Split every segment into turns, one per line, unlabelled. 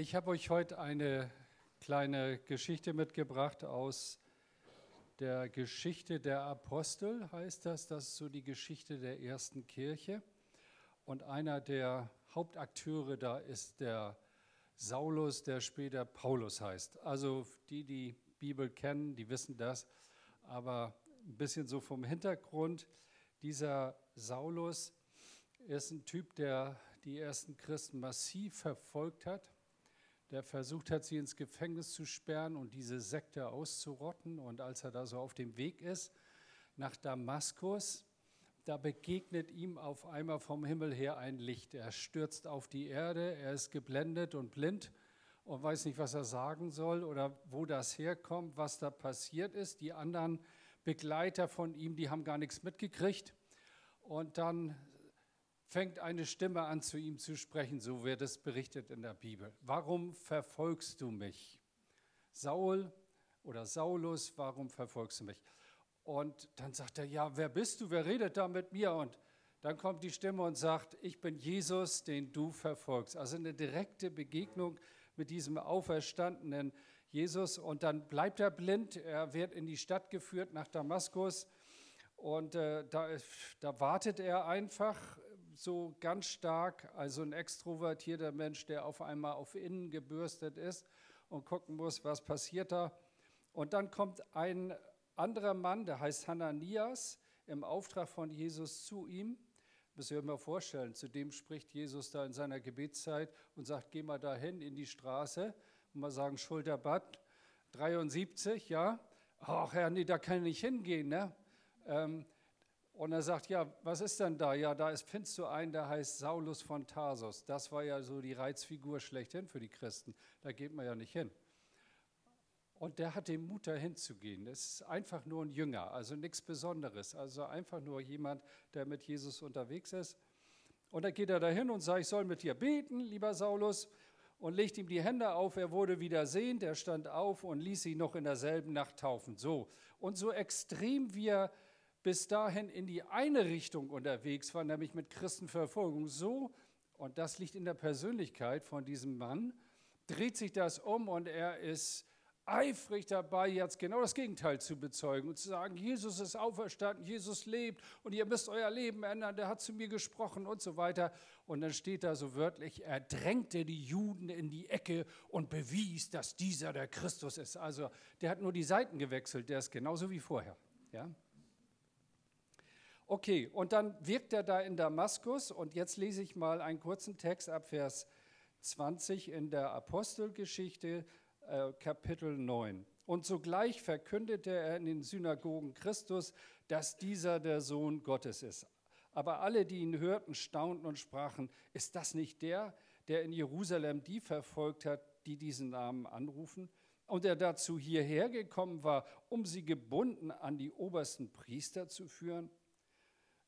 Ich habe euch heute eine kleine Geschichte mitgebracht aus der Geschichte der Apostel, heißt das. Das ist so die Geschichte der ersten Kirche. Und einer der Hauptakteure da ist der Saulus, der später Paulus heißt. Also die, die Bibel kennen, die wissen das. Aber ein bisschen so vom Hintergrund. Dieser Saulus ist ein Typ, der die ersten Christen massiv verfolgt hat der versucht hat, sie ins Gefängnis zu sperren und diese Sekte auszurotten. Und als er da so auf dem Weg ist nach Damaskus, da begegnet ihm auf einmal vom Himmel her ein Licht. Er stürzt auf die Erde, er ist geblendet und blind und weiß nicht, was er sagen soll oder wo das herkommt, was da passiert ist. Die anderen Begleiter von ihm, die haben gar nichts mitgekriegt. Und dann fängt eine Stimme an zu ihm zu sprechen, so wird es berichtet in der Bibel. Warum verfolgst du mich? Saul oder Saulus, warum verfolgst du mich? Und dann sagt er, ja, wer bist du? Wer redet da mit mir? Und dann kommt die Stimme und sagt, ich bin Jesus, den du verfolgst. Also eine direkte Begegnung mit diesem auferstandenen Jesus. Und dann bleibt er blind. Er wird in die Stadt geführt nach Damaskus. Und äh, da, da wartet er einfach so ganz stark, also ein extrovertierter Mensch, der auf einmal auf innen gebürstet ist und gucken muss, was passiert da. Und dann kommt ein anderer Mann, der heißt Hananias, im Auftrag von Jesus zu ihm. Müsst ihr euch mal vorstellen, zu dem spricht Jesus da in seiner Gebetszeit und sagt, geh mal dahin in die Straße und mal sagen, Schulterbad 73, ja. Ach Herr, nee, da kann ich nicht hingehen, ne? Ähm, und er sagt, ja, was ist denn da? Ja, da ist, findest du einen, der heißt Saulus von Tarsus. Das war ja so die Reizfigur schlechthin für die Christen. Da geht man ja nicht hin. Und der hat den Mut, da hinzugehen. Das ist einfach nur ein Jünger, also nichts Besonderes. Also einfach nur jemand, der mit Jesus unterwegs ist. Und dann geht er dahin und sagt, ich soll mit dir beten, lieber Saulus. Und legt ihm die Hände auf. Er wurde wieder sehend. Er stand auf und ließ sich noch in derselben Nacht taufen. So. Und so extrem wir bis dahin in die eine Richtung unterwegs war, nämlich mit Christenverfolgung. So, und das liegt in der Persönlichkeit von diesem Mann, dreht sich das um und er ist eifrig dabei, jetzt genau das Gegenteil zu bezeugen und zu sagen, Jesus ist auferstanden, Jesus lebt und ihr müsst euer Leben ändern, der hat zu mir gesprochen und so weiter. Und dann steht da so wörtlich, er drängte die Juden in die Ecke und bewies, dass dieser der Christus ist. Also der hat nur die Seiten gewechselt, der ist genauso wie vorher. Ja? Okay, und dann wirkt er da in Damaskus und jetzt lese ich mal einen kurzen Text ab Vers 20 in der Apostelgeschichte, äh, Kapitel 9. Und sogleich verkündete er in den Synagogen Christus, dass dieser der Sohn Gottes ist. Aber alle, die ihn hörten, staunten und sprachen, ist das nicht der, der in Jerusalem die verfolgt hat, die diesen Namen anrufen? Und der dazu hierher gekommen war, um sie gebunden an die obersten Priester zu führen?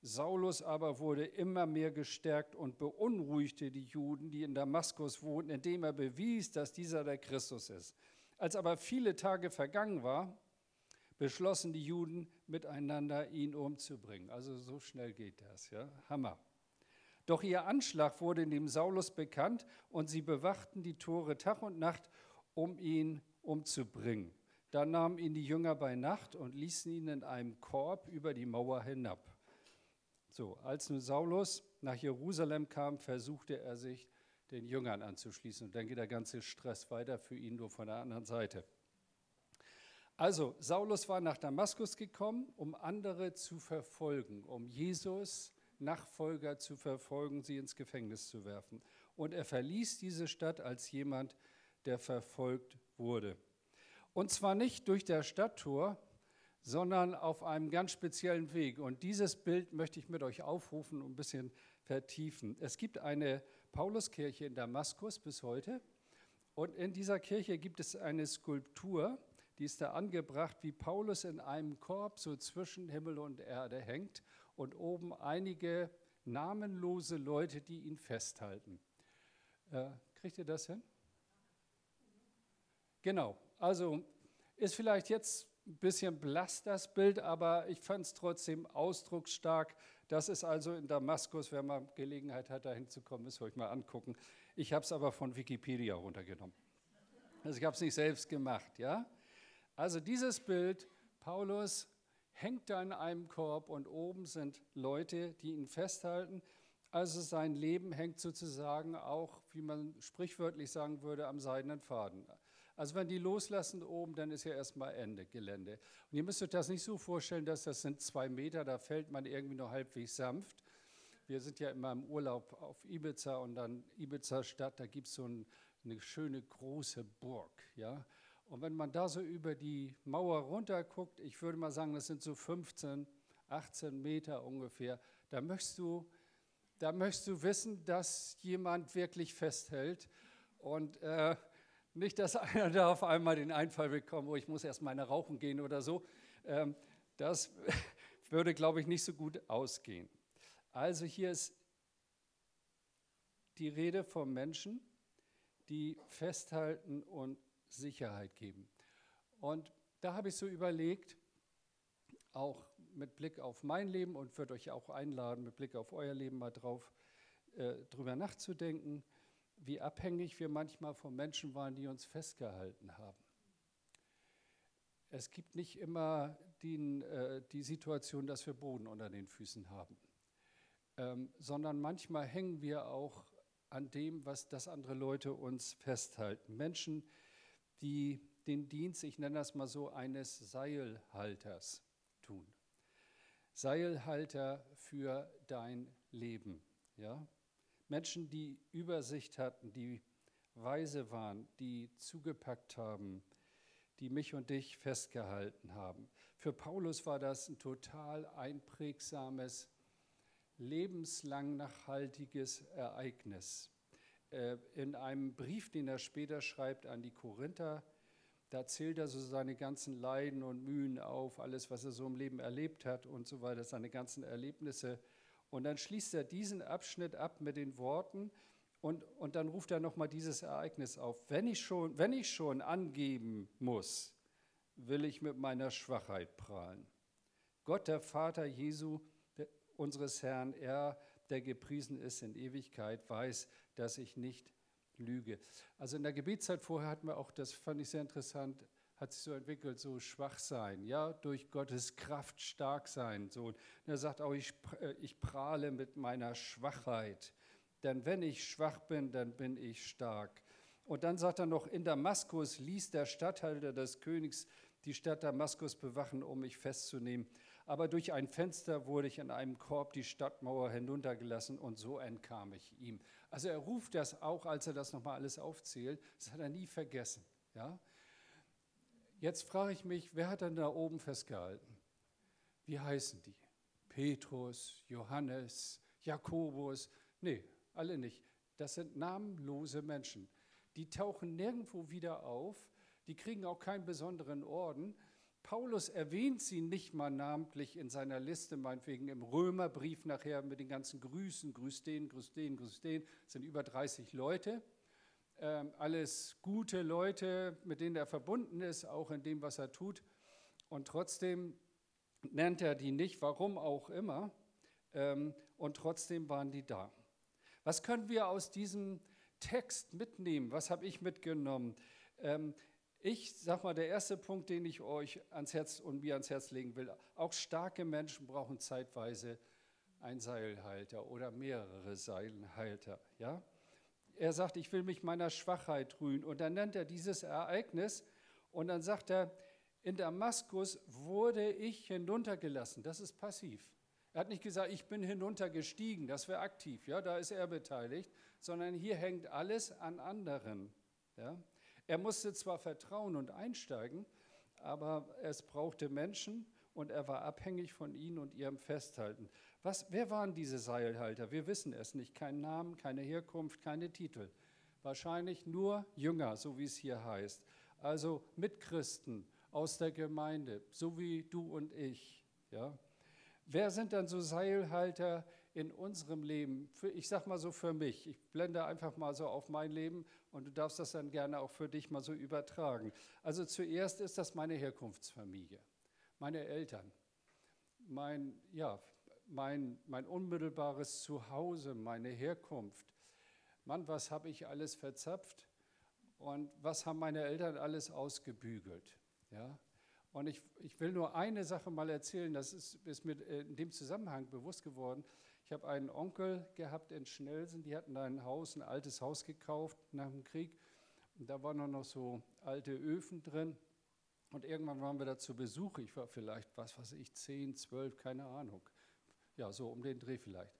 Saulus aber wurde immer mehr gestärkt und beunruhigte die Juden, die in Damaskus wohnten, indem er bewies, dass dieser der Christus ist. Als aber viele Tage vergangen war, beschlossen die Juden miteinander, ihn umzubringen. Also so schnell geht das, ja? Hammer. Doch ihr Anschlag wurde dem Saulus bekannt und sie bewachten die Tore Tag und Nacht, um ihn umzubringen. Da nahmen ihn die Jünger bei Nacht und ließen ihn in einem Korb über die Mauer hinab. So, als nun Saulus nach Jerusalem kam, versuchte er sich den Jüngern anzuschließen. Und dann geht der ganze Stress weiter für ihn nur von der anderen Seite. Also, Saulus war nach Damaskus gekommen, um andere zu verfolgen, um Jesus Nachfolger zu verfolgen, sie ins Gefängnis zu werfen. Und er verließ diese Stadt als jemand, der verfolgt wurde. Und zwar nicht durch das Stadttor, sondern auf einem ganz speziellen Weg. Und dieses Bild möchte ich mit euch aufrufen und ein bisschen vertiefen. Es gibt eine Pauluskirche in Damaskus bis heute. Und in dieser Kirche gibt es eine Skulptur, die ist da angebracht, wie Paulus in einem Korb so zwischen Himmel und Erde hängt und oben einige namenlose Leute, die ihn festhalten. Äh, kriegt ihr das hin? Genau, also ist vielleicht jetzt ein bisschen blass das Bild, aber ich fand es trotzdem ausdrucksstark. Das ist also in Damaskus, wenn man Gelegenheit hat, da hinzukommen, müsst ihr euch mal angucken. Ich habe es aber von Wikipedia runtergenommen. Also ich habe es nicht selbst gemacht, ja. Also dieses Bild, Paulus hängt da in einem Korb und oben sind Leute, die ihn festhalten. Also sein Leben hängt sozusagen auch, wie man sprichwörtlich sagen würde, am seidenen Faden. Also wenn die loslassen oben, dann ist ja erstmal Ende Gelände. Und ihr müsst euch das nicht so vorstellen, dass das sind zwei Meter, da fällt man irgendwie nur halbwegs sanft. Wir sind ja immer im Urlaub auf Ibiza und dann Ibiza Stadt, da gibt es so ein, eine schöne große Burg. Ja? Und wenn man da so über die Mauer runter guckt, ich würde mal sagen, das sind so 15, 18 Meter ungefähr, da möchtest du, da möchtest du wissen, dass jemand wirklich festhält. Und äh, nicht, dass einer da auf einmal den Einfall bekommt, oh, ich muss erst mal rauchen gehen oder so. Ähm, das würde, glaube ich, nicht so gut ausgehen. Also hier ist die Rede von Menschen, die festhalten und Sicherheit geben. Und da habe ich so überlegt, auch mit Blick auf mein Leben und würde euch auch einladen, mit Blick auf euer Leben mal drauf äh, drüber nachzudenken, wie abhängig wir manchmal von Menschen waren, die uns festgehalten haben. Es gibt nicht immer die, äh, die Situation, dass wir Boden unter den Füßen haben, ähm, sondern manchmal hängen wir auch an dem, was das andere Leute uns festhalten. Menschen, die den Dienst, ich nenne das mal so, eines Seilhalters tun. Seilhalter für dein Leben. Ja? Menschen, die Übersicht hatten, die weise waren, die zugepackt haben, die mich und dich festgehalten haben. Für Paulus war das ein total einprägsames, lebenslang nachhaltiges Ereignis. Äh, in einem Brief, den er später schreibt an die Korinther, da zählt er so seine ganzen Leiden und Mühen auf, alles, was er so im Leben erlebt hat und so weiter, seine ganzen Erlebnisse. Und dann schließt er diesen Abschnitt ab mit den Worten und, und dann ruft er nochmal dieses Ereignis auf. Wenn ich, schon, wenn ich schon angeben muss, will ich mit meiner Schwachheit prahlen. Gott, der Vater Jesu, der, unseres Herrn, er, der gepriesen ist in Ewigkeit, weiß, dass ich nicht lüge. Also in der Gebetszeit vorher hatten wir auch, das fand ich sehr interessant, hat sich so entwickelt, so schwach sein, ja, durch Gottes Kraft stark sein. So. Und er sagt auch, ich, äh, ich prahle mit meiner Schwachheit. Denn wenn ich schwach bin, dann bin ich stark. Und dann sagt er noch, in Damaskus ließ der Statthalter des Königs die Stadt Damaskus bewachen, um mich festzunehmen. Aber durch ein Fenster wurde ich in einem Korb die Stadtmauer hinuntergelassen und so entkam ich ihm. Also er ruft das auch, als er das nochmal alles aufzählt, das hat er nie vergessen. Ja? Jetzt frage ich mich, wer hat denn da oben festgehalten? Wie heißen die? Petrus, Johannes, Jakobus? Nee, alle nicht. Das sind namenlose Menschen. Die tauchen nirgendwo wieder auf, die kriegen auch keinen besonderen Orden, Paulus erwähnt sie nicht mal namentlich in seiner Liste, meinetwegen im Römerbrief nachher mit den ganzen Grüßen, grüß den, grüß den, grüß den, das sind über 30 Leute. Ähm, alles gute Leute, mit denen er verbunden ist, auch in dem, was er tut. Und trotzdem nennt er die nicht, warum auch immer. Ähm, und trotzdem waren die da. Was können wir aus diesem Text mitnehmen? Was habe ich mitgenommen? Ähm, ich sag mal, der erste Punkt, den ich euch ans Herz und mir ans Herz legen will, auch starke Menschen brauchen zeitweise einen Seilhalter oder mehrere Seilhalter. Ja? Er sagt, ich will mich meiner Schwachheit rühren. Und dann nennt er dieses Ereignis und dann sagt er, in Damaskus wurde ich hinuntergelassen. Das ist passiv. Er hat nicht gesagt, ich bin hinuntergestiegen, das wäre aktiv, ja, da ist er beteiligt, sondern hier hängt alles an anderen. Ja? Er musste zwar vertrauen und einsteigen, aber es brauchte Menschen und er war abhängig von ihnen und ihrem Festhalten. Was, wer waren diese Seilhalter? Wir wissen es nicht. Kein Namen, keine Herkunft, keine Titel. Wahrscheinlich nur Jünger, so wie es hier heißt. Also Mitchristen aus der Gemeinde, so wie du und ich. Ja? Wer sind dann so Seilhalter in unserem Leben? Für, ich sage mal so für mich. Ich blende einfach mal so auf mein Leben und du darfst das dann gerne auch für dich mal so übertragen. Also zuerst ist das meine Herkunftsfamilie, meine Eltern, mein, ja, mein, mein unmittelbares Zuhause, meine Herkunft, Mann, was habe ich alles verzapft und was haben meine Eltern alles ausgebügelt. Ja? Und ich, ich will nur eine Sache mal erzählen, das ist, ist mir in dem Zusammenhang bewusst geworden. Ich habe einen Onkel gehabt in Schnelsen, die hatten ein Haus, ein altes Haus gekauft nach dem Krieg. Und da waren noch so alte Öfen drin. Und irgendwann waren wir da zu Besuch. Ich war vielleicht, was weiß ich, 10, 12, keine Ahnung. Ja, so um den Dreh vielleicht.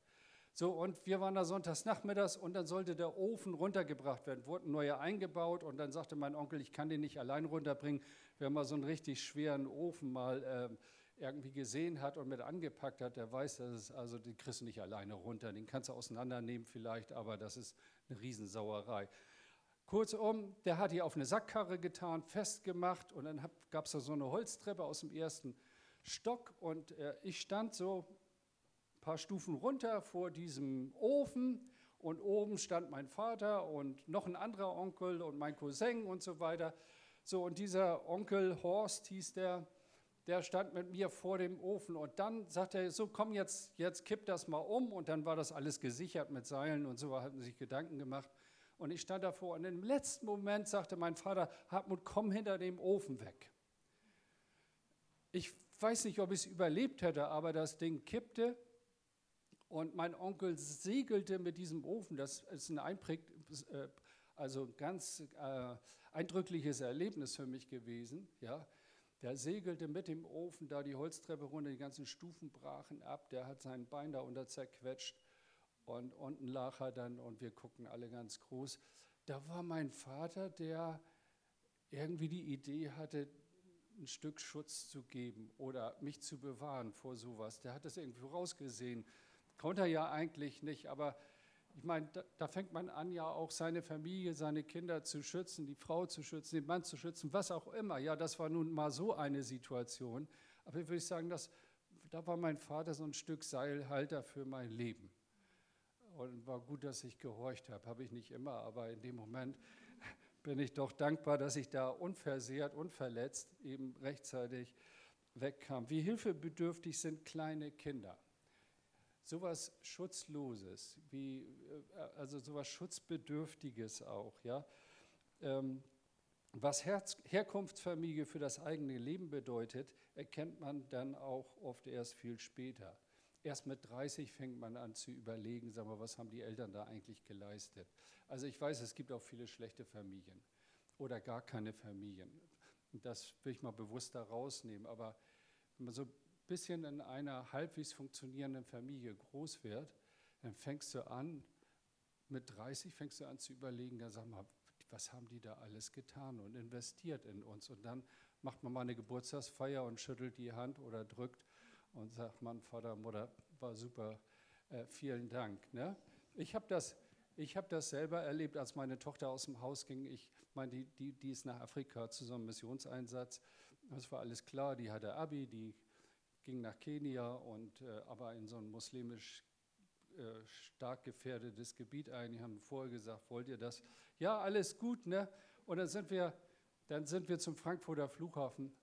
So, und wir waren da sonntags nachmittags und dann sollte der Ofen runtergebracht werden, wurde ein neuer eingebaut und dann sagte mein Onkel, ich kann den nicht allein runterbringen. Wer mal so einen richtig schweren Ofen mal äh, irgendwie gesehen hat und mit angepackt hat, der weiß, dass es, also den kriegst du nicht alleine runter. Den kannst du auseinandernehmen vielleicht, aber das ist eine Riesensauerei. Kurzum, der hat die auf eine Sackkarre getan, festgemacht und dann gab es da so eine Holztreppe aus dem ersten Stock und äh, ich stand so ein paar Stufen runter vor diesem Ofen und oben stand mein Vater und noch ein anderer Onkel und mein Cousin und so weiter. So, und dieser Onkel Horst hieß der, der stand mit mir vor dem Ofen und dann sagte er, so komm jetzt, jetzt kipp das mal um und dann war das alles gesichert mit Seilen und so, hatten sich Gedanken gemacht. Und ich stand davor und im letzten Moment sagte mein Vater, Hartmut, komm hinter dem Ofen weg. Ich weiß nicht, ob ich es überlebt hätte, aber das Ding kippte und mein Onkel segelte mit diesem Ofen. Das ist ein Einpräg, äh, also ganz äh, eindrückliches Erlebnis für mich gewesen. Ja. Der segelte mit dem Ofen da die Holztreppe runter, die ganzen Stufen brachen ab. Der hat sein Bein da unter zerquetscht. Und unten lag er dann und wir guckten alle ganz groß. Da war mein Vater, der irgendwie die Idee hatte, ein Stück Schutz zu geben oder mich zu bewahren vor sowas. Der hat das irgendwie rausgesehen. Konnte er ja eigentlich nicht, aber ich meine, da, da, fängt man an, ja auch seine Familie, seine Kinder zu schützen, die Frau zu schützen, den Mann zu schützen, was auch immer. Ja, das war nun mal so eine Situation. Aber ich würde sagen, dass, da war mein Vater so ein Stück Seilhalter für mein Leben und war gut, dass ich gehorcht habe. Habe ich nicht immer, aber in dem Moment bin ich doch dankbar, dass ich da unversehrt, unverletzt eben rechtzeitig wegkam. Wie hilfebedürftig sind kleine Kinder? Sowas Schutzloses, wie, äh, also sowas Schutzbedürftiges auch, ja. Ähm, was Herz, Herkunftsfamilie für das eigene Leben bedeutet, erkennt man dann auch oft erst viel später. Erst mit 30 fängt man an zu überlegen, sag mal, was haben die Eltern da eigentlich geleistet. Also ich weiß, es gibt auch viele schlechte Familien oder gar keine Familien. Das will ich mal bewusst da rausnehmen. Aber wenn man so bisschen in einer halbwegs funktionierenden Familie groß wird, dann fängst du an, mit 30 fängst du an zu überlegen, da sag mal, was haben die da alles getan und investiert in uns. Und dann macht man mal eine Geburtstagsfeier und schüttelt die Hand oder drückt und sagt, Mann, Vater, Mutter, war super, äh, vielen Dank. Ne? Ich habe das, hab das selber erlebt, als meine Tochter aus dem Haus ging. Ich meine, die, die, die ist nach Afrika zu so einem Missionseinsatz. Das war alles klar, die hatte Abi, die ging nach Kenia und äh, aber in so ein muslimisch äh, stark gefährdetes Gebiet ein. Die haben vorher gesagt, wollt ihr das? Ja, alles gut, ne? Und dann sind wir, dann sind wir zum Frankfurter Flughafen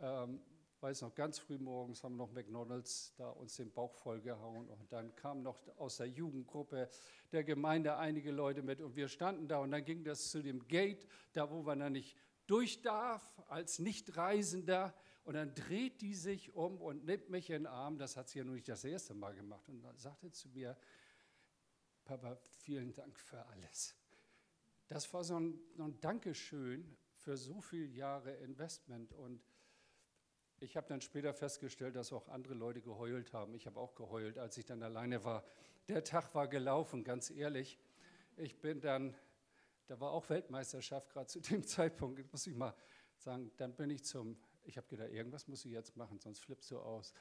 ähm, weiß noch, ganz früh morgens haben noch McDonalds da uns den Bauch vollgehauen und dann kamen noch aus der Jugendgruppe der Gemeinde einige Leute mit und wir standen da und dann ging das zu dem Gate, da wo man dann nicht durch darf als Nichtreisender und dann dreht die sich um und nimmt mich in den Arm, das hat sie ja nur nicht das erste Mal gemacht und dann sagte zu mir, Papa, vielen Dank für alles. Das war so ein, so ein Dankeschön für so viele Jahre Investment und ich habe dann später festgestellt, dass auch andere Leute geheult haben. Ich habe auch geheult, als ich dann alleine war. Der Tag war gelaufen, ganz ehrlich. Ich bin dann, da war auch Weltmeisterschaft gerade zu dem Zeitpunkt, muss ich mal sagen, dann bin ich zum, ich habe gedacht, irgendwas muss ich jetzt machen, sonst flippst du aus.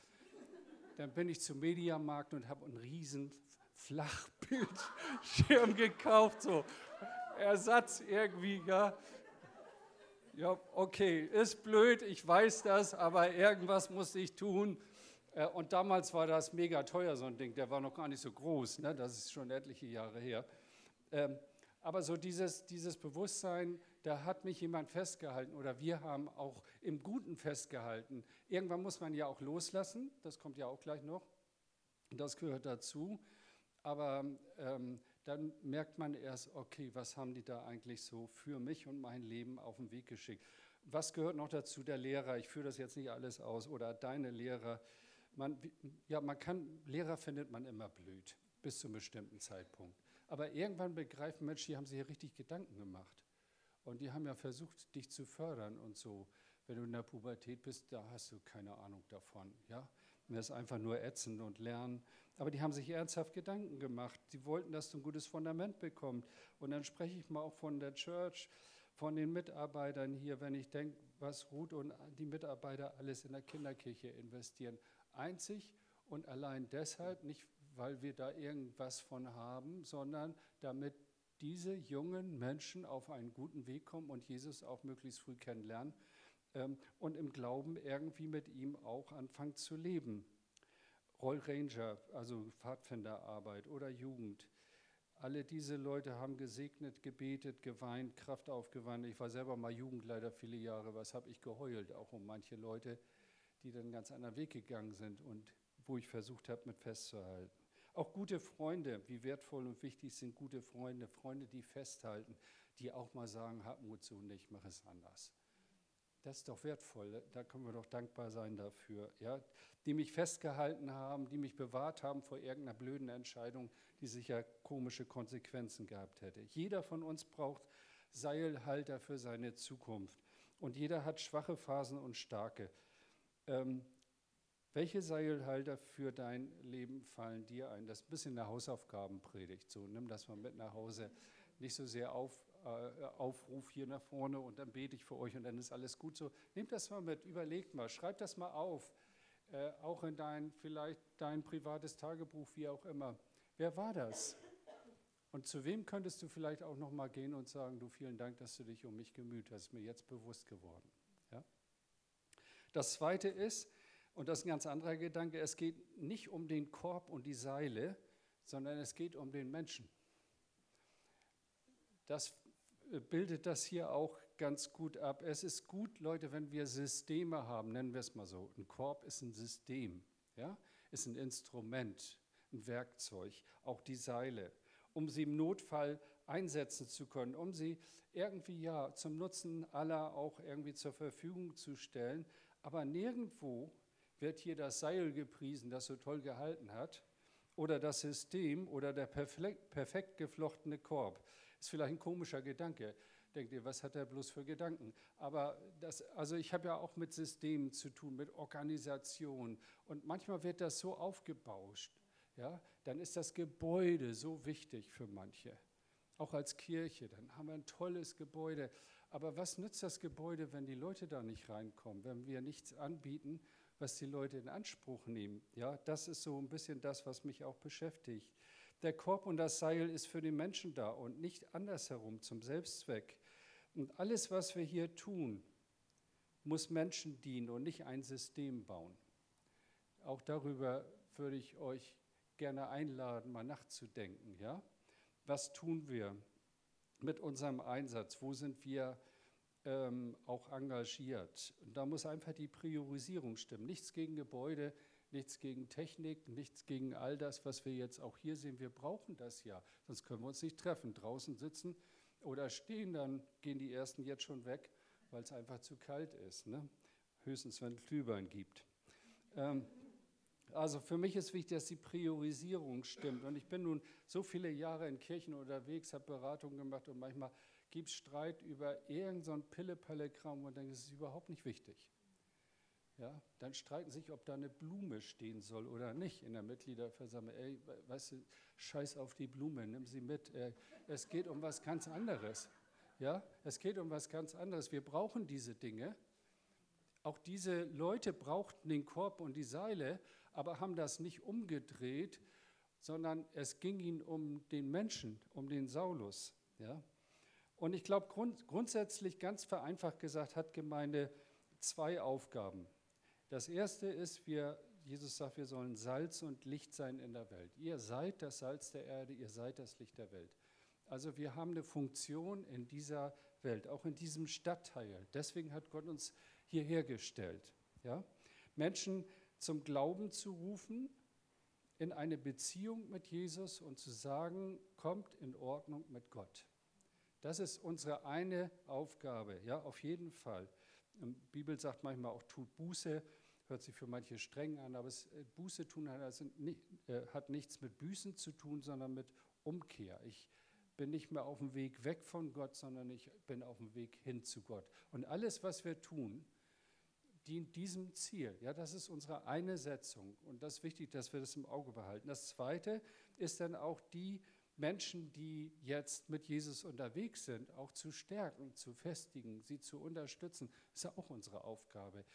Dann bin ich zum Mediamarkt und habe einen riesen Flachbildschirm gekauft, so Ersatz irgendwie, ja. Ja, okay, ist blöd, ich weiß das, aber irgendwas musste ich tun. Äh, und damals war das mega teuer, so ein Ding. Der war noch gar nicht so groß, ne? das ist schon etliche Jahre her. Ähm, aber so dieses, dieses Bewusstsein, da hat mich jemand festgehalten oder wir haben auch im Guten festgehalten. Irgendwann muss man ja auch loslassen, das kommt ja auch gleich noch. Das gehört dazu. Aber ähm, dann merkt man erst, okay, was haben die da eigentlich so für mich und mein Leben auf den Weg geschickt? Was gehört noch dazu? Der Lehrer, ich führe das jetzt nicht alles aus, oder deine Lehrer. Man, ja, man kann, Lehrer findet man immer blöd, bis zu einem bestimmten Zeitpunkt. Aber irgendwann begreifen Menschen, die haben sich hier richtig Gedanken gemacht. Und die haben ja versucht, dich zu fördern und so. Wenn du in der Pubertät bist, da hast du keine Ahnung davon. Ja? Das ist einfach nur ätzend und lernen. Aber die haben sich ernsthaft Gedanken gemacht. Sie wollten, dass du ein gutes Fundament bekommst. Und dann spreche ich mal auch von der Church, von den Mitarbeitern hier, wenn ich denke, was Ruth und die Mitarbeiter alles in der Kinderkirche investieren. Einzig und allein deshalb, nicht weil wir da irgendwas von haben, sondern damit diese jungen Menschen auf einen guten Weg kommen und Jesus auch möglichst früh kennenlernen ähm, und im Glauben irgendwie mit ihm auch anfangen zu leben. Roll Ranger, also Pfadfinderarbeit oder Jugend. Alle diese Leute haben gesegnet, gebetet, geweint, Kraft aufgewandt. Ich war selber mal Jugendleiter viele Jahre. Was habe ich geheult? Auch um manche Leute, die dann ganz anderen Weg gegangen sind und wo ich versucht habe, mit festzuhalten. Auch gute Freunde, wie wertvoll und wichtig sind gute Freunde, Freunde, die festhalten, die auch mal sagen, hab Mut zu und ich mache es anders. Das ist doch wertvoll, da können wir doch dankbar sein dafür. Ja? Die mich festgehalten haben, die mich bewahrt haben vor irgendeiner blöden Entscheidung, die sicher komische Konsequenzen gehabt hätte. Jeder von uns braucht Seilhalter für seine Zukunft. Und jeder hat schwache Phasen und starke. Ähm, welche Seilhalter für dein Leben fallen dir ein? Das ist ein bisschen eine Hausaufgabenpredigt. So, nimm das mal mit nach Hause. Nicht so sehr auf, äh, Aufruf hier nach vorne und dann bete ich für euch und dann ist alles gut so. Nehmt das mal mit, überlegt mal, schreibt das mal auf. Äh, auch in dein, vielleicht dein privates Tagebuch, wie auch immer. Wer war das? Und zu wem könntest du vielleicht auch noch mal gehen und sagen, du vielen Dank, dass du dich um mich gemüht hast, ist mir jetzt bewusst geworden. Ja? Das zweite ist, und das ist ein ganz anderer Gedanke, es geht nicht um den Korb und die Seile, sondern es geht um den Menschen. Das bildet das hier auch ganz gut ab. Es ist gut, Leute, wenn wir Systeme haben, nennen wir es mal so. Ein Korb ist ein System, ja? ist ein Instrument, ein Werkzeug, auch die Seile, um sie im Notfall einsetzen zu können, um sie irgendwie ja zum Nutzen aller auch irgendwie zur Verfügung zu stellen. Aber nirgendwo wird hier das Seil gepriesen, das so toll gehalten hat, oder das System oder der perfekt, geflochtene Korb. Ist vielleicht ein komischer Gedanke. Denkt ihr, was hat er bloß für Gedanken? Aber das, also ich habe ja auch mit Systemen zu tun, mit Organisation. Und manchmal wird das so aufgebauscht. Ja, dann ist das Gebäude so wichtig für manche. Auch als Kirche, dann haben wir ein tolles Gebäude. Aber was nützt das Gebäude, wenn die Leute da nicht reinkommen, wenn wir nichts anbieten, was die Leute in Anspruch nehmen. Ja, das ist so ein bisschen das, was mich auch beschäftigt. Der Korb und das Seil ist für den Menschen da und nicht andersherum zum Selbstzweck. Und alles, was wir hier tun, muss Menschen dienen und nicht ein System bauen. Auch darüber würde ich euch gerne einladen, mal nachzudenken. Ja? Was tun wir mit unserem Einsatz? Wo sind wir ähm, auch engagiert. Und da muss einfach die Priorisierung stimmen. Nichts gegen Gebäude, nichts gegen Technik, nichts gegen all das, was wir jetzt auch hier sehen. Wir brauchen das ja, sonst können wir uns nicht treffen. Draußen sitzen oder stehen, dann gehen die ersten jetzt schon weg, weil es einfach zu kalt ist. Ne? Höchstens, wenn es Glühwein gibt. Ähm, also für mich ist wichtig, dass die Priorisierung stimmt. Und ich bin nun so viele Jahre in Kirchen unterwegs, habe Beratungen gemacht und manchmal gibt Streit über irgendein so Pille-Palle-Kram und ist es überhaupt nicht wichtig. Ja, dann streiten sich, ob da eine Blume stehen soll oder nicht in der Mitgliederversammlung. Ey, weißt du, scheiß auf die Blume, nimm sie mit. Äh, es geht um was ganz anderes. Ja, es geht um was ganz anderes. Wir brauchen diese Dinge. Auch diese Leute brauchten den Korb und die Seile, aber haben das nicht umgedreht, sondern es ging ihnen um den Menschen, um den Saulus. Ja? Und ich glaube, grund, grundsätzlich, ganz vereinfacht gesagt, hat Gemeinde zwei Aufgaben. Das erste ist, wir, Jesus sagt, wir sollen Salz und Licht sein in der Welt. Ihr seid das Salz der Erde, ihr seid das Licht der Welt. Also wir haben eine Funktion in dieser Welt, auch in diesem Stadtteil. Deswegen hat Gott uns hierher gestellt. Ja? Menschen zum Glauben zu rufen, in eine Beziehung mit Jesus und zu sagen, kommt in Ordnung mit Gott. Das ist unsere eine Aufgabe, ja, auf jeden Fall. Die Bibel sagt manchmal auch, tut Buße, hört sich für manche streng an, aber es, äh, Buße tun hat, also nicht, äh, hat nichts mit Büßen zu tun, sondern mit Umkehr. Ich bin nicht mehr auf dem Weg weg von Gott, sondern ich bin auf dem Weg hin zu Gott. Und alles, was wir tun, dient diesem Ziel. Ja, das ist unsere eine Setzung. Und das ist wichtig, dass wir das im Auge behalten. Das zweite ist dann auch die Menschen, die jetzt mit Jesus unterwegs sind, auch zu stärken, zu festigen, sie zu unterstützen. Ist ja auch unsere Aufgabe.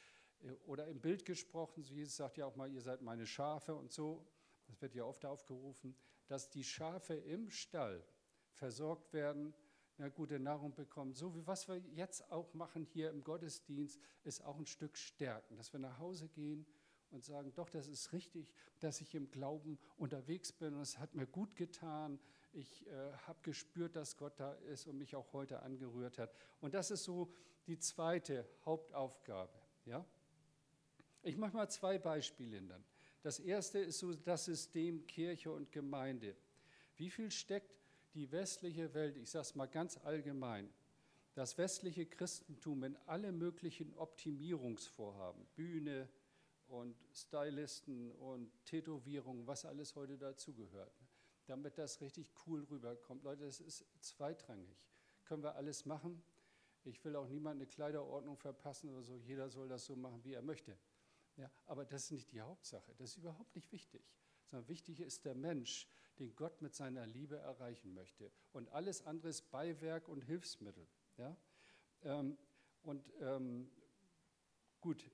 Äh, oder im Bild gesprochen, Jesus sagt ja auch mal, ihr seid meine Schafe und so, das wird ja oft aufgerufen, dass die Schafe im Stall versorgt werden, eine gute Nahrung bekommen. So wie was wir jetzt auch machen hier im Gottesdienst, ist auch ein Stück stärken, dass wir nach Hause gehen und sagen, doch, das ist richtig, dass ich im Glauben unterwegs bin und es hat mir gut getan. Ich äh, habe gespürt, dass Gott da ist und mich auch heute angerührt hat. Und das ist so die zweite Hauptaufgabe. Ja? Ich mache mal zwei Beispiele dann. Das erste ist so das System Kirche und Gemeinde. Wie viel steckt die westliche Welt, ich sage es mal ganz allgemein, das westliche Christentum in alle möglichen Optimierungsvorhaben, Bühne, und Stylisten und Tätowierungen, was alles heute dazugehört, ne? damit das richtig cool rüberkommt. Leute, das ist zweitrangig. Können wir alles machen. Ich will auch niemand eine Kleiderordnung verpassen oder so. Jeder soll das so machen, wie er möchte. Ja, aber das ist nicht die Hauptsache. Das ist überhaupt nicht wichtig. Sondern wichtig ist der Mensch, den Gott mit seiner Liebe erreichen möchte. Und alles andere ist Beiwerk und Hilfsmittel. Ja? Ähm, und ähm, gut,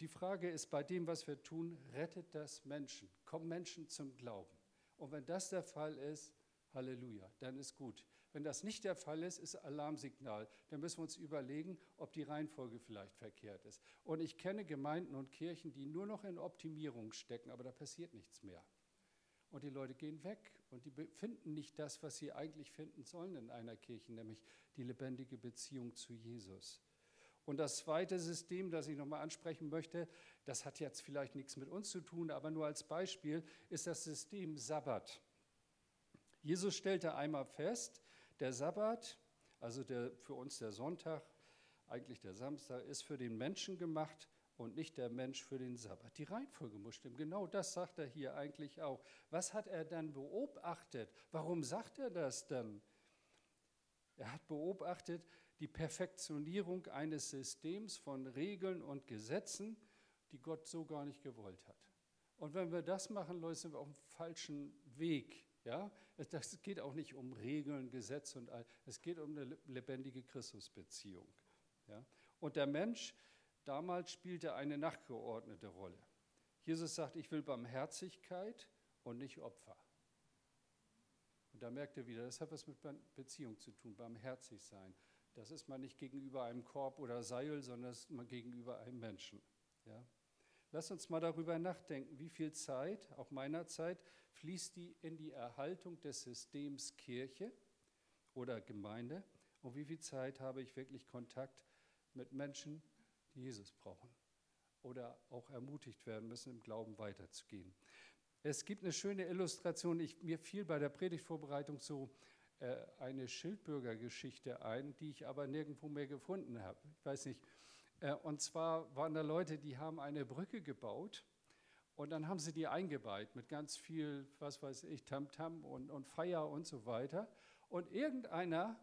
die Frage ist, bei dem, was wir tun, rettet das Menschen? Kommen Menschen zum Glauben? Und wenn das der Fall ist, Halleluja, dann ist gut. Wenn das nicht der Fall ist, ist Alarmsignal. Dann müssen wir uns überlegen, ob die Reihenfolge vielleicht verkehrt ist. Und ich kenne Gemeinden und Kirchen, die nur noch in Optimierung stecken, aber da passiert nichts mehr. Und die Leute gehen weg und die finden nicht das, was sie eigentlich finden sollen in einer Kirche, nämlich die lebendige Beziehung zu Jesus. Und das zweite System, das ich nochmal ansprechen möchte, das hat jetzt vielleicht nichts mit uns zu tun, aber nur als Beispiel, ist das System Sabbat. Jesus stellte einmal fest, der Sabbat, also der, für uns der Sonntag, eigentlich der Samstag, ist für den Menschen gemacht und nicht der Mensch für den Sabbat. Die Reihenfolge muss stimmen. Genau das sagt er hier eigentlich auch. Was hat er dann beobachtet? Warum sagt er das dann? Er hat beobachtet, die Perfektionierung eines Systems von Regeln und Gesetzen, die Gott so gar nicht gewollt hat. Und wenn wir das machen, Leute, sind wir auf dem falschen Weg. Ja? Es geht auch nicht um Regeln, Gesetze und all. Es geht um eine lebendige Christusbeziehung. Ja? Und der Mensch damals spielte eine nachgeordnete Rolle. Jesus sagt, ich will Barmherzigkeit und nicht Opfer. Und da merkt er wieder, das hat was mit Beziehung zu tun, barmherzig sein. Das ist man nicht gegenüber einem Korb oder Seil, sondern das ist man gegenüber einem Menschen. Ja? Lass uns mal darüber nachdenken, wie viel Zeit, auch meiner Zeit, fließt die in die Erhaltung des Systems Kirche oder Gemeinde und wie viel Zeit habe ich wirklich Kontakt mit Menschen, die Jesus brauchen oder auch ermutigt werden müssen, im Glauben weiterzugehen. Es gibt eine schöne Illustration, ich, mir fiel bei der Predigtvorbereitung so eine Schildbürgergeschichte ein, die ich aber nirgendwo mehr gefunden habe. Ich weiß nicht. Äh, und zwar waren da Leute, die haben eine Brücke gebaut und dann haben sie die eingeweiht mit ganz viel, was weiß ich, Tamtam -Tam und, und Feier und so weiter. Und irgendeiner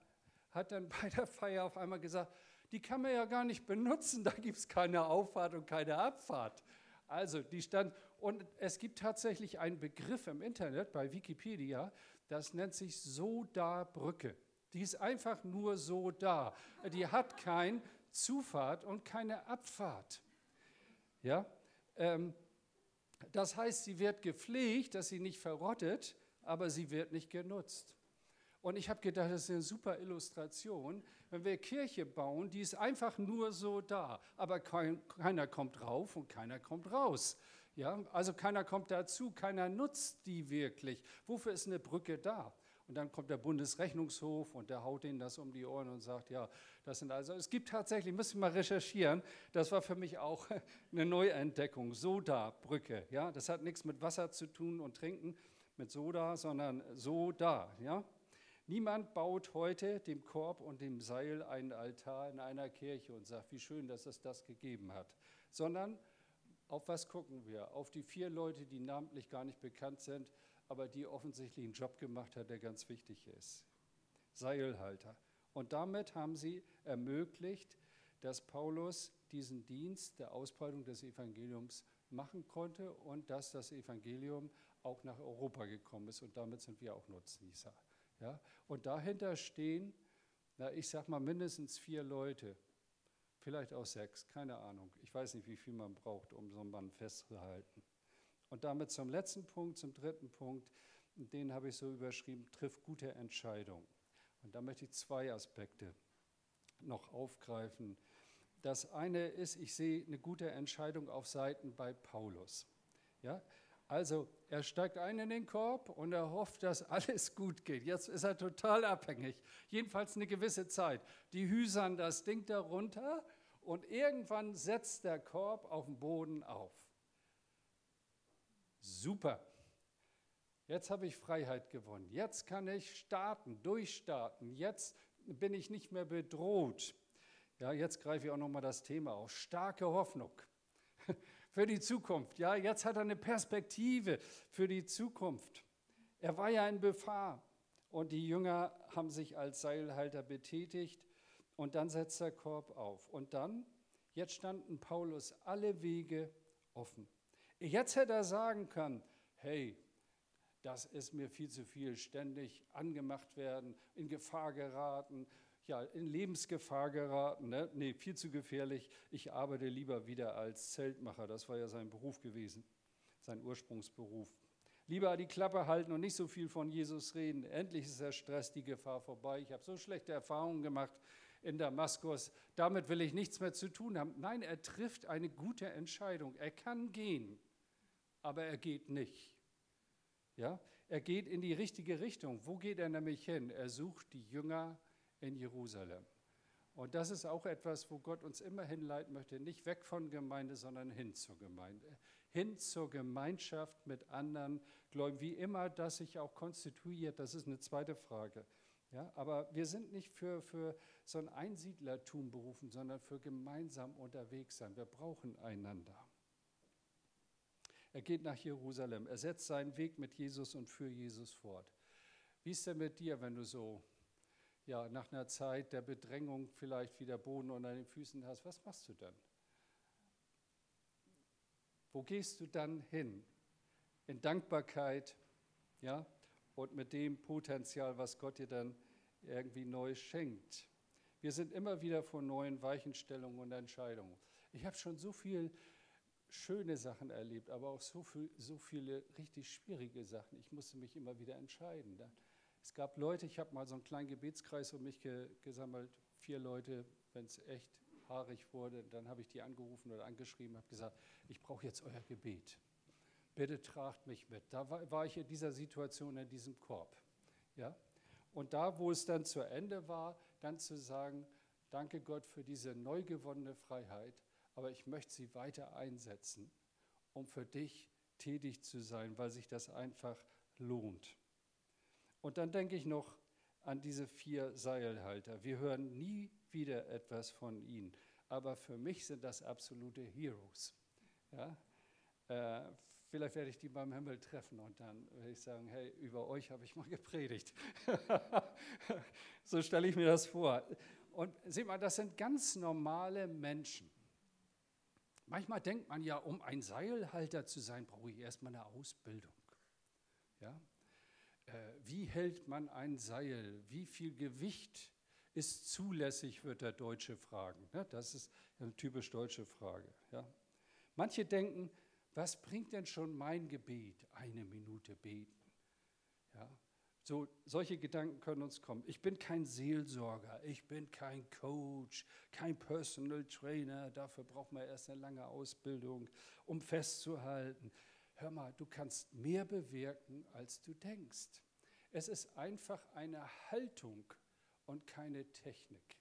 hat dann bei der Feier auf einmal gesagt, die kann man ja gar nicht benutzen, da gibt es keine Auffahrt und keine Abfahrt. Also die stand, und es gibt tatsächlich einen Begriff im Internet bei Wikipedia, das nennt sich So-Da-Brücke. Die ist einfach nur so da. Die hat keine Zufahrt und keine Abfahrt. Ja? Ähm, das heißt, sie wird gepflegt, dass sie nicht verrottet, aber sie wird nicht genutzt. Und ich habe gedacht, das ist eine super Illustration. Wenn wir Kirche bauen, die ist einfach nur so da, aber kein, keiner kommt rauf und keiner kommt raus. Ja, also keiner kommt dazu, keiner nutzt die wirklich. Wofür ist eine Brücke da? Und dann kommt der Bundesrechnungshof und der haut denen das um die Ohren und sagt, ja, das sind also, es gibt tatsächlich, müssen wir mal recherchieren, das war für mich auch eine Neuentdeckung, Soda-Brücke. Ja, das hat nichts mit Wasser zu tun und Trinken, mit Soda, sondern so da. Ja? Niemand baut heute dem Korb und dem Seil einen Altar in einer Kirche und sagt, wie schön, dass es das gegeben hat, sondern auf was gucken wir? Auf die vier Leute, die namentlich gar nicht bekannt sind, aber die offensichtlich einen Job gemacht hat, der ganz wichtig ist. Seilhalter. Und damit haben sie ermöglicht, dass Paulus diesen Dienst der Ausbreitung des Evangeliums machen konnte und dass das Evangelium auch nach Europa gekommen ist. Und damit sind wir auch Nutznießer. Ja? Und dahinter stehen, na, ich sag mal, mindestens vier Leute, vielleicht auch sechs, keine Ahnung. Ich weiß nicht, wie viel man braucht, um so einen Mann festzuhalten. Und damit zum letzten Punkt, zum dritten Punkt, den habe ich so überschrieben, trifft gute Entscheidungen. Und da möchte ich zwei Aspekte noch aufgreifen. Das eine ist, ich sehe eine gute Entscheidung auf Seiten bei Paulus. Ja? Also er steigt ein in den Korb und er hofft, dass alles gut geht. Jetzt ist er total abhängig, jedenfalls eine gewisse Zeit. Die hüsern das Ding darunter und irgendwann setzt der Korb auf dem Boden auf. Super. Jetzt habe ich Freiheit gewonnen. Jetzt kann ich starten, durchstarten. Jetzt bin ich nicht mehr bedroht. Ja, jetzt greife ich auch noch mal das Thema auf. Starke Hoffnung für die Zukunft. Ja, jetzt hat er eine Perspektive für die Zukunft. Er war ja in Befahr und die Jünger haben sich als Seilhalter betätigt und dann setzt der Korb auf. Und dann, jetzt standen Paulus alle Wege offen. Jetzt hätte er sagen können, hey, das ist mir viel zu viel, ständig angemacht werden, in Gefahr geraten, ja, in Lebensgefahr geraten. Ne? Nee, viel zu gefährlich. Ich arbeite lieber wieder als Zeltmacher. Das war ja sein Beruf gewesen, sein Ursprungsberuf. Lieber die Klappe halten und nicht so viel von Jesus reden. Endlich ist der Stress, die Gefahr vorbei. Ich habe so schlechte Erfahrungen gemacht in Damaskus. Damit will ich nichts mehr zu tun haben. Nein, er trifft eine gute Entscheidung. Er kann gehen, aber er geht nicht. Ja? Er geht in die richtige Richtung. Wo geht er nämlich hin? Er sucht die Jünger in Jerusalem. Und das ist auch etwas, wo Gott uns immer hinleiten möchte, nicht weg von Gemeinde, sondern hin zur Gemeinde, hin zur Gemeinschaft mit anderen Gläubigen, wie immer das sich auch konstituiert, das ist eine zweite Frage. Ja, aber wir sind nicht für, für so ein Einsiedlertum berufen, sondern für gemeinsam unterwegs sein. Wir brauchen einander. Er geht nach Jerusalem, er setzt seinen Weg mit Jesus und für Jesus fort. Wie ist denn mit dir, wenn du so ja, nach einer Zeit der Bedrängung vielleicht wieder Boden unter den Füßen hast, was machst du dann? Wo gehst du dann hin? In Dankbarkeit, ja, und mit dem Potenzial, was Gott dir dann irgendwie neu schenkt. Wir sind immer wieder vor neuen Weichenstellungen und Entscheidungen. Ich habe schon so viele schöne Sachen erlebt, aber auch so, viel, so viele richtig schwierige Sachen. Ich musste mich immer wieder entscheiden. Es gab Leute, ich habe mal so einen kleinen Gebetskreis um mich ge gesammelt, vier Leute, wenn es echt haarig wurde, dann habe ich die angerufen oder angeschrieben, habe gesagt, ich brauche jetzt euer Gebet. Bitte tragt mich mit. Da war, war, ich in dieser Situation, in diesem Korb. Ja? Und da, wo es dann zu Ende war, dann zu sagen, danke Gott für diese neu gewonnene Freiheit, aber ich möchte sie weiter einsetzen, um für dich tätig zu sein, weil sich das einfach lohnt. Und dann denke ich noch an diese vier Seilhalter. Wir hören nie wieder etwas von ihnen, aber für mich sind das absolute Heroes. Ja? Äh, vielleicht werde ich die beim Himmel treffen und dann werde ich sagen, hey, über euch habe ich mal gepredigt. so stelle ich mir das vor. Und seht mal, das sind ganz normale Menschen. Manchmal denkt man ja, um ein Seilhalter zu sein, brauche ich erstmal eine Ausbildung. Ja? Äh, wie hält man ein Seil? Wie viel Gewicht ist zulässig, wird der Deutsche fragen. Ne? Das ist eine typisch deutsche Frage. Manche denken, was bringt denn schon mein Gebet? Eine Minute beten. Ja? So, solche Gedanken können uns kommen. Ich bin kein Seelsorger, ich bin kein Coach, kein Personal Trainer. Dafür braucht man erst eine lange Ausbildung, um festzuhalten hör mal, du kannst mehr bewirken, als du denkst. Es ist einfach eine Haltung und keine Technik.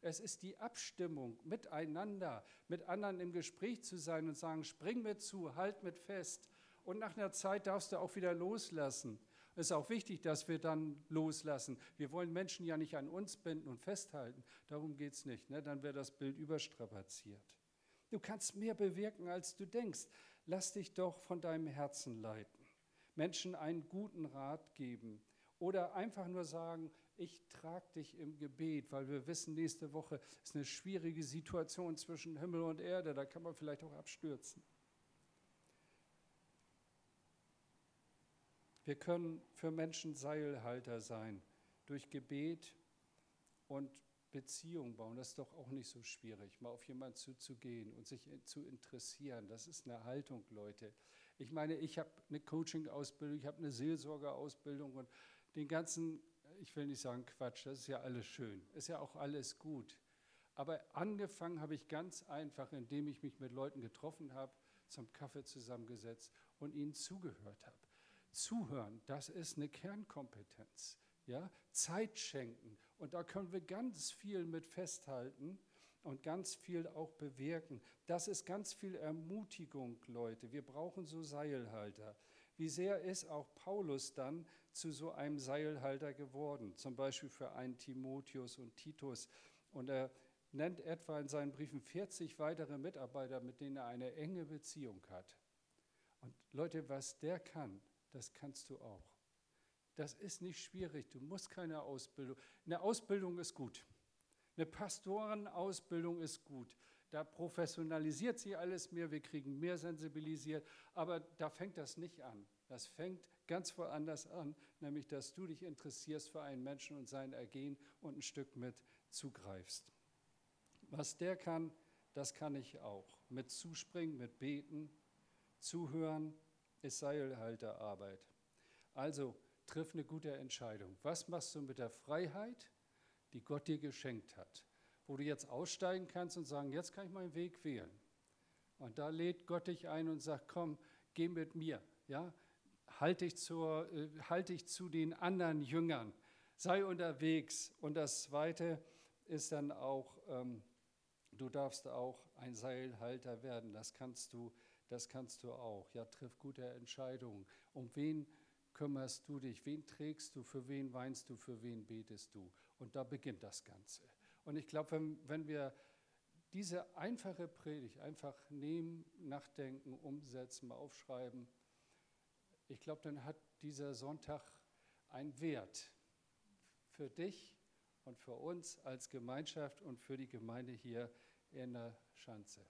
Es ist die Abstimmung miteinander, mit anderen im Gespräch zu sein und sagen, spring mir zu, halt mit fest Und nach einer Zeit darfst du auch wieder loslassen. Es ist auch wichtig, dass wir dann loslassen. Wir wollen Menschen ja nicht an uns binden und festhalten. Darum geht es nicht. Ne? Dann wäre das Bild überstrapaziert. Du kannst mehr bewirken, als du denkst. Lass dich doch von deinem Herzen leiten. Menschen einen guten Rat geben oder einfach nur sagen, ich trage dich im Gebet, weil wir wissen, nächste Woche ist eine schwierige Situation zwischen Himmel und Erde, da kann man vielleicht auch abstürzen. Wir können für Menschen Seilhalter sein durch Gebet und Beziehung bauen. Das ist doch auch nicht so schwierig, mal auf jemanden zuzugehen und sich zu interessieren. Das ist eine Haltung, Leute. Ich meine, ich habe eine Coaching-Ausbildung, ich habe eine Seelsorger-Ausbildung und den ganzen, ich will nicht sagen Quatsch, das ist ja alles schön, ist ja auch alles gut. Aber angefangen habe ich ganz einfach, indem ich mich mit Leuten getroffen habe, zum Kaffee zusammengesetzt und ihnen zugehört habe. Zuhören, das ist eine Kernkompetenz. Ja? Zeit schenken. Und da können wir ganz viel mit festhalten und ganz viel auch bewirken. Das ist ganz viel Ermutigung, Leute. Wir brauchen so Seilhalter. Wie sehr ist auch Paulus dann zu so einem Seilhalter geworden, zum Beispiel für einen Timotheus und Titus. Und er nennt etwa in seinen Briefen 40 weitere Mitarbeiter, mit denen er eine enge Beziehung hat. Und Leute, was der kann, das kannst du auch. Das ist nicht schwierig, du musst keine Ausbildung. Eine Ausbildung ist gut. Eine Pastorenausbildung ist gut. Da professionalisiert sie alles mehr, wir kriegen mehr sensibilisiert, aber da fängt das nicht an. Das fängt ganz woanders an, nämlich dass du dich interessierst für einen Menschen und sein Ergehen und ein Stück mit zugreifst. Was der kann, das kann ich auch. Mit Zuspringen, mit Beten, Zuhören, ist Seilhalterarbeit. Also triff eine gute Entscheidung. Was machst du mit der Freiheit, die Gott dir geschenkt hat? Wo du jetzt aussteigen kannst und sagen, jetzt kann ich meinen Weg wählen. Und da lädt Gott dich ein und sagt, komm, geh mit mir. Ja? Halt, dich äh, halt dich zu den anderen Jüngern. Sei unterwegs. Und das Zweite ist dann auch, ähm, du darfst auch ein Seilhalter werden. Das kannst du das kannst du auch. Ja, triff gute Entscheidungen. Um wen kümmerst du dich? Wen trägst du? Für wen weinst du? Für wen betest du? Und da beginnt das Ganze. Und ich glaube, wenn, wenn wir diese einfache Predigt einfach nehmen, nachdenken, umsetzen, aufschreiben, ich glaube, dann hat dieser Sonntag einen Wert für dich und für uns als Gemeinschaft und für die Gemeinde hier in der Schanze.